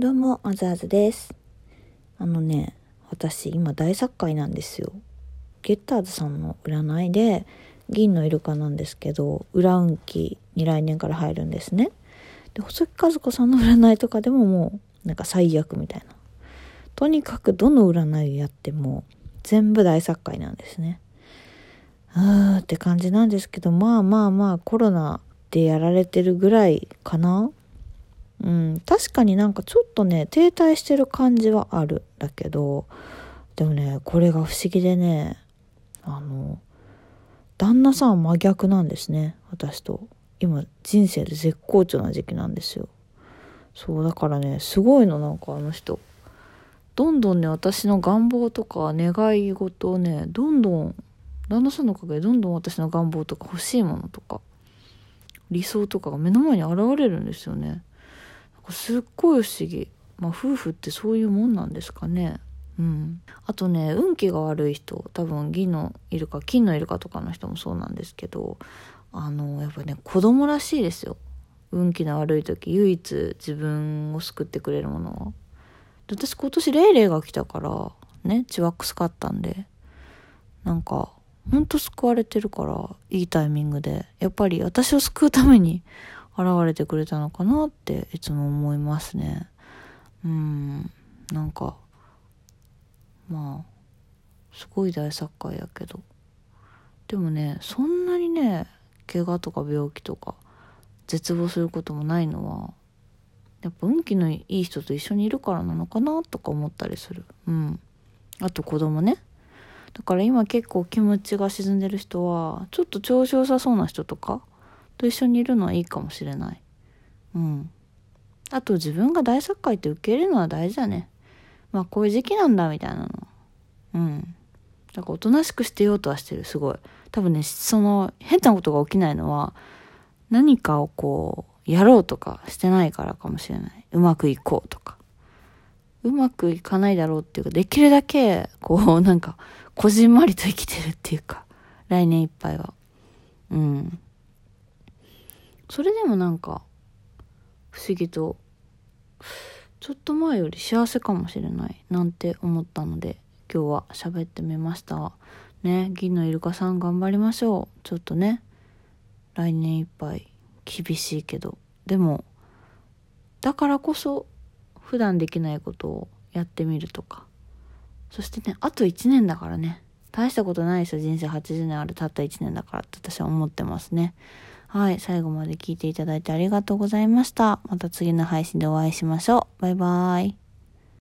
どうも、あずあずです。あのね、私今大作界なんですよ。ゲッターズさんの占いで、銀のイルカなんですけど、裏運気に来年から入るんですね。で、細木和子さんの占いとかでももう、なんか最悪みたいな。とにかくどの占いをやっても、全部大作界なんですね。あーって感じなんですけど、まあまあまあコロナでやられてるぐらいかなうん、確かになんかちょっとね、停滞してる感じはある。だけど、でもね、これが不思議でね、あの、旦那さんは真逆なんですね、私と。今、人生で絶好調な時期なんですよ。そう、だからね、すごいの、なんかあの人。どんどんね、私の願望とか願い事をね、どんどん、旦那さんのおかげでどんどん私の願望とか欲しいものとか、理想とかが目の前に現れるんですよね。すっごい不思議。まあ夫婦ってそういうもんなんですかね。うん。あとね、運気が悪い人、多分銀のイルカ、金のイルカとかの人もそうなんですけど、あの、やっぱね、子供らしいですよ。運気の悪い時、唯一自分を救ってくれるものは。私今年レイレイが来たから、ね、血ワックス買ったんで、なんか、ほんと救われてるから、いいタイミングで、やっぱり私を救うために現れてくれたのかなっていつも思いますね。うん、なんか、まあ、すごい大作家やけど。でもね、そんなにね、怪我とか病気とか、絶望することもないのは、やっぱ運気のいい人と一緒にいるからなのかなとか思ったりする。うん。あと子供ね。だから今結構気持ちが沈んでる人は、ちょっと調子良さそうな人とか、と一緒にいるのはいいかもしれない。うん。あと自分が大作家って受け入れるのは大事だね。まあこういう時期なんだみたいなの。うん。だからおとなしくしてようとはしてる、すごい。多分ね、その変なことが起きないのは、何かをこう、やろうとかしてないからかもしれない。うまくいこうとか。うまくいかないだろうっていうか、できるだけ、こう、なんか、こじんまりと生きてるっていうか、来年いっぱいは。うん。それでもなんか、不思議と、ちょっと前より幸せかもしれない、なんて思ったので、今日は喋ってみました。ね、銀のイルカさん頑張りましょう。ちょっとね、来年いっぱい厳しいけど、でも、だからこそ、普段できないことをやってみるとか。そしてね、あと1年だからね。大したことないですよ。人生80年あるたった1年だからって私は思ってますね。はい。最後まで聞いていただいてありがとうございました。また次の配信でお会いしましょう。バイバーイ。